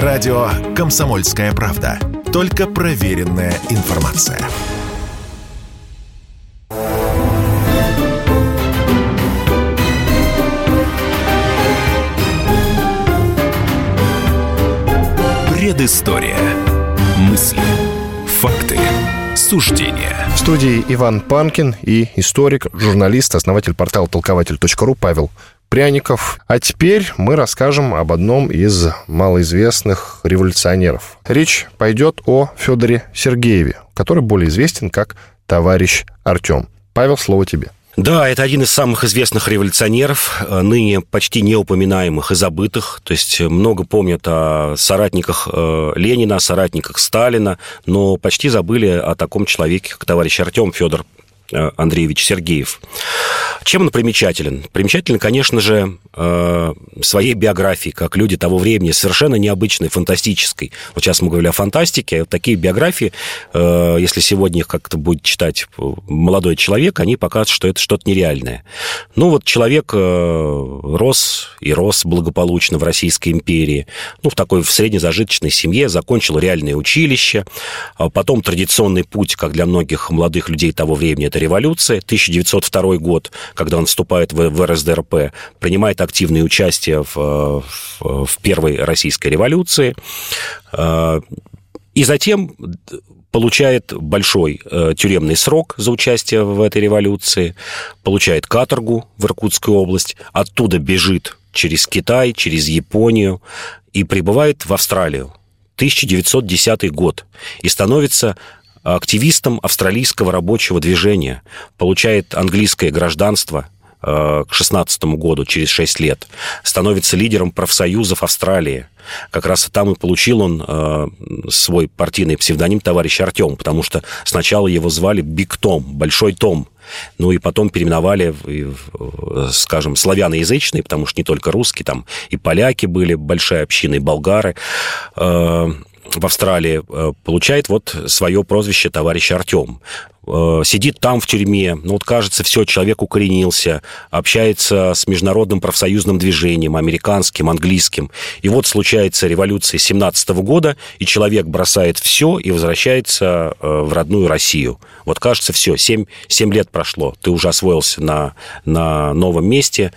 Радио «Комсомольская правда». Только проверенная информация. Предыстория. Мысли. Факты. Суждения. В студии Иван Панкин и историк, журналист, основатель портала толкователь.ру Павел Пряников. А теперь мы расскажем об одном из малоизвестных революционеров. Речь пойдет о Федоре Сергееве, который более известен как товарищ Артем. Павел, слово тебе. Да, это один из самых известных революционеров, э, ныне почти неупоминаемых и забытых. То есть много помнят о соратниках э, Ленина, о соратниках Сталина, но почти забыли о таком человеке, как товарищ Артем Федор Э, Андреевич Сергеев. Чем он примечателен? Примечателен, конечно же, э, своей биографией, как люди того времени, совершенно необычной, фантастической. Вот сейчас мы говорили о фантастике, вот такие биографии, э, если сегодня их как-то будет читать молодой человек, они показывают, что это что-то нереальное. Ну вот человек рос и рос благополучно в Российской империи, ну в такой в среднезажиточной семье, закончил реальное училище, а потом традиционный путь, как для многих молодых людей того времени, это революция, 1902 год, когда он вступает в, в РСДРП, принимает активное участие в, в, в первой российской революции, э, и затем получает большой э, тюремный срок за участие в этой революции, получает каторгу в Иркутскую область, оттуда бежит через Китай, через Японию и прибывает в Австралию. 1910 год и становится активистом австралийского рабочего движения, получает английское гражданство э, к 16 году, через 6 лет, становится лидером профсоюзов Австралии. Как раз там и получил он э, свой партийный псевдоним товарищ Артем, потому что сначала его звали Биг Том, Большой Том, ну и потом переименовали, скажем, славяноязычные, потому что не только русские, там и поляки были, большая община, и болгары. Э, в Австралии, э, получает вот свое прозвище товарищ Артем. Э, сидит там в тюрьме, ну вот кажется, все, человек укоренился, общается с международным профсоюзным движением, американским, английским. И вот случается революция 17 года, и человек бросает все и возвращается э, в родную Россию. Вот кажется, все, 7, 7 лет прошло, ты уже освоился на, на новом месте,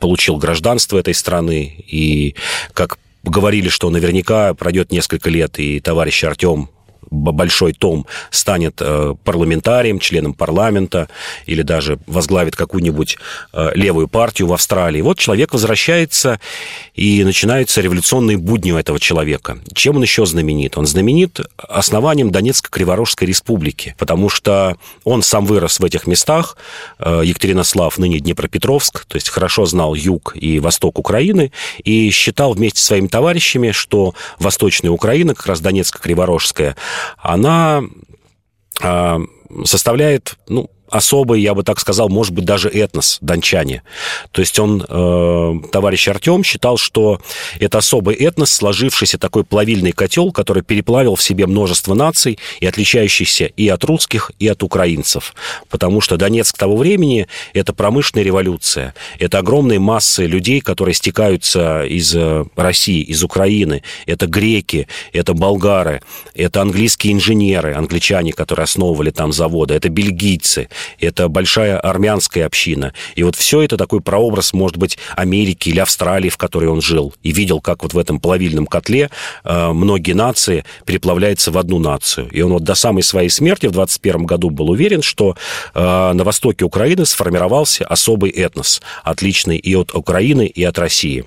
получил гражданство этой страны, и как говорили, что наверняка пройдет несколько лет, и товарищ Артем большой том станет э, парламентарием, членом парламента или даже возглавит какую-нибудь э, левую партию в Австралии. Вот человек возвращается, и начинаются революционные будни у этого человека. Чем он еще знаменит? Он знаменит основанием Донецко-Криворожской республики, потому что он сам вырос в этих местах, э, Екатеринослав, ныне Днепропетровск, то есть хорошо знал юг и восток Украины, и считал вместе с своими товарищами, что Восточная Украина, как раз Донецко-Криворожская, она а, составляет, ну, особый, я бы так сказал, может быть, даже этнос, дончане. То есть он, э, товарищ Артем, считал, что это особый этнос, сложившийся такой плавильный котел, который переплавил в себе множество наций и отличающийся и от русских, и от украинцев. Потому что Донецк того времени – это промышленная революция. Это огромные массы людей, которые стекаются из э, России, из Украины. Это греки, это болгары, это английские инженеры, англичане, которые основывали там заводы, это бельгийцы, это большая армянская община. И вот все это такой прообраз, может быть, Америки или Австралии, в которой он жил, и видел, как вот в этом плавильном котле э, многие нации переплавляются в одну нацию. И он вот до самой своей смерти в 21 году был уверен, что э, на востоке Украины сформировался особый этнос, отличный и от Украины, и от России.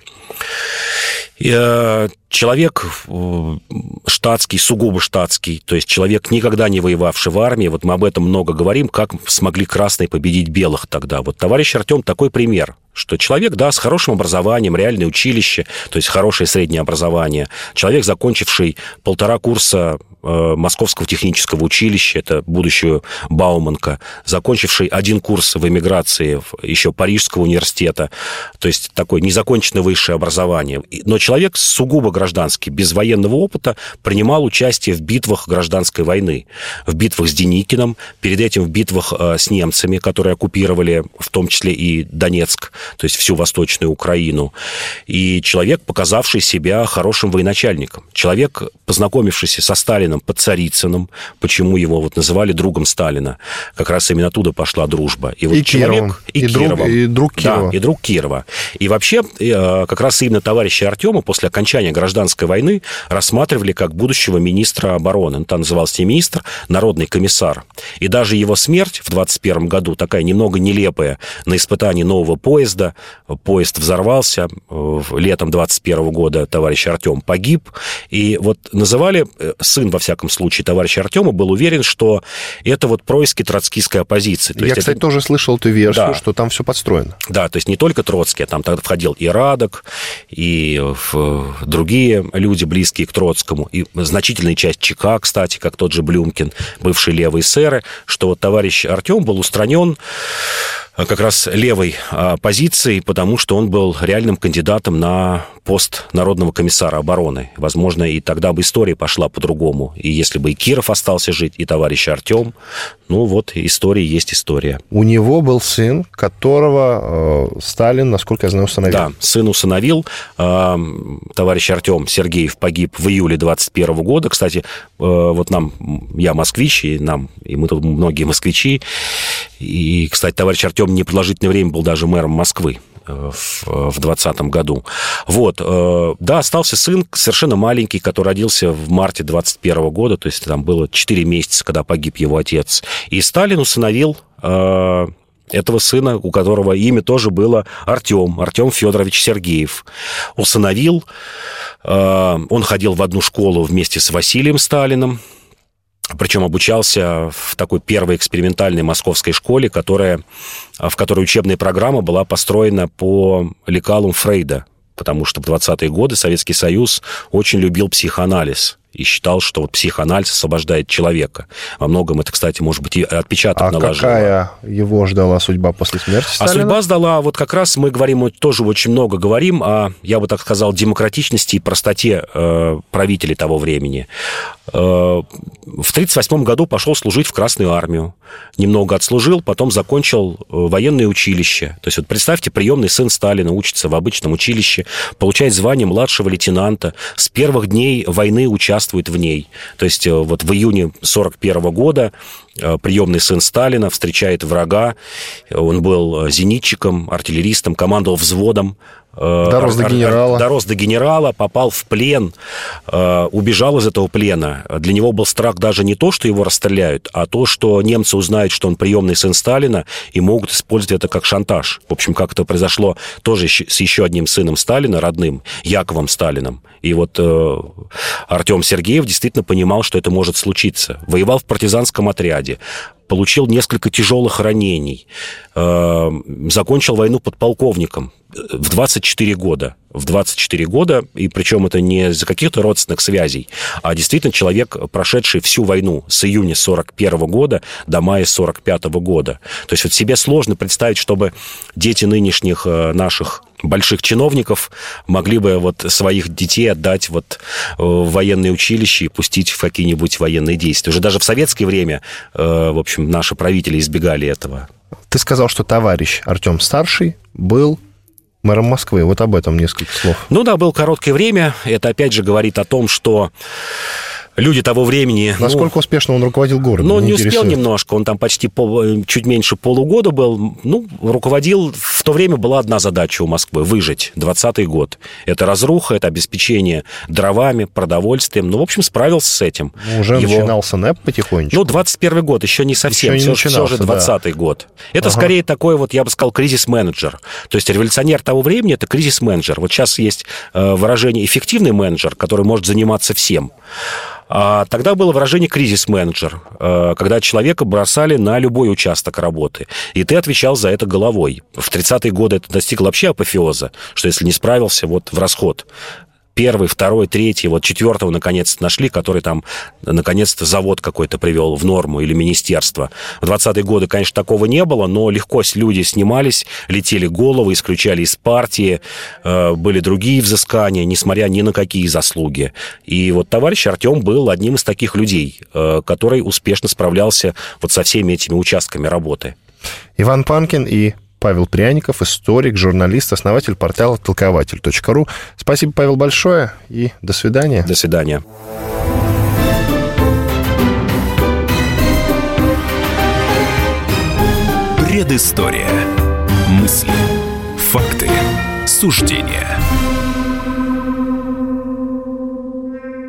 Э, человек э, штатский, сугубо штатский, то есть человек, никогда не воевавший в армии, вот мы об этом много говорим, как смогли красные победить белых тогда. Вот товарищ Артем такой пример, что человек, да, с хорошим образованием, реальное училище, то есть хорошее среднее образование, человек, закончивший полтора курса Э, Московского технического училища, это будущую Бауманка, закончивший один курс в эмиграции еще Парижского университета, то есть такое незаконченное высшее образование. Но человек сугубо гражданский, без военного опыта принимал участие в битвах гражданской войны. В битвах с Деникиным, перед этим в битвах э, с немцами, которые оккупировали в том числе и Донецк, то есть всю Восточную Украину. И человек, показавший себя хорошим военачальником. Человек, познакомившийся со Сталином под Царицыным, почему его вот называли другом Сталина. Как раз именно оттуда пошла дружба. И, вот и человек... Кировым. И, и, друг, и друг Кирова. Да, и друг Кирова. И вообще, э, как раз именно товарища Артема после окончания гражданской войны рассматривали как будущего министра обороны. Он там назывался не министр, народный комиссар. И даже его смерть в 21 году, такая немного нелепая, на испытании нового поезда, поезд взорвался, э, летом 21 года товарищ Артем погиб, и вот называли, э, сын, во всяком случае, товарища Артема был уверен, что это вот происки троцкистской оппозиции. То Я, кстати, это... тоже слышал эту версию, да. что там все подстроено. Да, то есть не только Троцкий, а там тогда входил и Радок, и другие люди, близкие к Троцкому, и значительная часть ЧК, кстати, как тот же Блюмкин, бывшие левые сэры, что вот товарищ Артем был устранен Э, как раз левой а, позиции, потому что он был реальным кандидатом на пост Народного комиссара обороны. Возможно, и тогда бы история пошла по-другому. И если бы и Киров остался жить, и товарищ Артем, ну вот история есть история. У него был сын, которого э, Сталин, насколько я знаю, усыновил. Да, сын усыновил. Э, товарищ Артем Сергеев погиб в июле 21 года. Кстати, э, вот нам, я москвич, и нам, и мы тут многие москвичи. И, кстати, товарищ Артем непродолжительное время был даже мэром Москвы э, в 2020 году. Вот, э, да, остался сын совершенно маленький, который родился в марте 21 года, то есть там было 4 месяца, когда погиб его отец. И Сталин усыновил э, этого сына, у которого имя тоже было Артем, Артем Федорович Сергеев. Усыновил, он ходил в одну школу вместе с Василием Сталиным, причем обучался в такой первой экспериментальной московской школе, которая, в которой учебная программа была построена по лекалам Фрейда, потому что в 20-е годы Советский Союз очень любил психоанализ и считал, что вот психоанализ освобождает человека. Во многом это, кстати, может быть, и отпечаток а наложило. какая его ждала судьба после смерти а Сталина? А судьба сдала, вот как раз мы говорим, мы тоже очень много говорим о, я бы так сказал, демократичности и простоте э, правителей того времени. Э, в 1938 году пошел служить в Красную армию. Немного отслужил, потом закончил э, военное училище. То есть вот представьте, приемный сын Сталина учится в обычном училище, получает звание младшего лейтенанта, с первых дней войны участвует участвует в ней. То есть э, вот в июне 1941 года э, приемный сын Сталина встречает врага. Он был э, зенитчиком, артиллеристом, командовал взводом Дорос до генерала. Дорос до генерала, попал в плен, убежал из этого плена. Для него был страх даже не то, что его расстреляют, а то, что немцы узнают, что он приемный сын Сталина, и могут использовать это как шантаж. В общем, как это произошло тоже с еще одним сыном Сталина, родным, Яковом Сталином. И вот э, Артем Сергеев действительно понимал, что это может случиться. Воевал в партизанском отряде, получил несколько тяжелых ранений, э, закончил войну подполковником в 24 года. В 24 года, и причем это не из-за каких-то родственных связей, а действительно человек, прошедший всю войну с июня 41 года до мая 45 года. То есть вот себе сложно представить, чтобы дети нынешних э, наших больших чиновников могли бы вот своих детей отдать вот э, в военное училище и пустить в какие-нибудь военные действия. Уже даже в советское время, э, в общем, наши правители избегали этого. Ты сказал, что товарищ Артем Старший был мэром Москвы. Вот об этом несколько слов. Ну да, был короткое время. Это опять же говорит о том, что люди того времени... Ну, Насколько ну, успешно он руководил городом? Ну, не успел немножко, он там почти пол, чуть меньше полугода был. Ну, руководил... В то время была одна задача у Москвы – выжить. 20-й год. Это разруха, это обеспечение дровами, продовольствием. Ну, в общем, справился с этим. Ну, уже Его... начинался НЭП потихонечку? Ну, 21 год, еще не совсем. Еще не все, все же 20-й да. год. Это ага. скорее такой вот, я бы сказал, кризис-менеджер. То есть революционер того времени – это кризис-менеджер. Вот сейчас есть э, выражение «эффективный менеджер», который может заниматься всем. А тогда было выражение кризис-менеджер, э, когда человека бросали на любой участок работы, и ты отвечал за это головой. В 30-е годы это достигло вообще апофеоза, что если не справился, вот в расход первый, второй, третий, вот четвертого наконец-то нашли, который там наконец-то завод какой-то привел в норму или министерство. В 20-е годы, конечно, такого не было, но легко люди снимались, летели головы, исключали из партии, э, были другие взыскания, несмотря ни на какие заслуги. И вот товарищ Артем был одним из таких людей, э, который успешно справлялся вот со всеми этими участками работы. Иван Панкин и Павел Пряников, историк, журналист, основатель портала толкователь.ру. Спасибо, Павел, большое и до свидания. До свидания. Предыстория. Мысли, факты, суждения –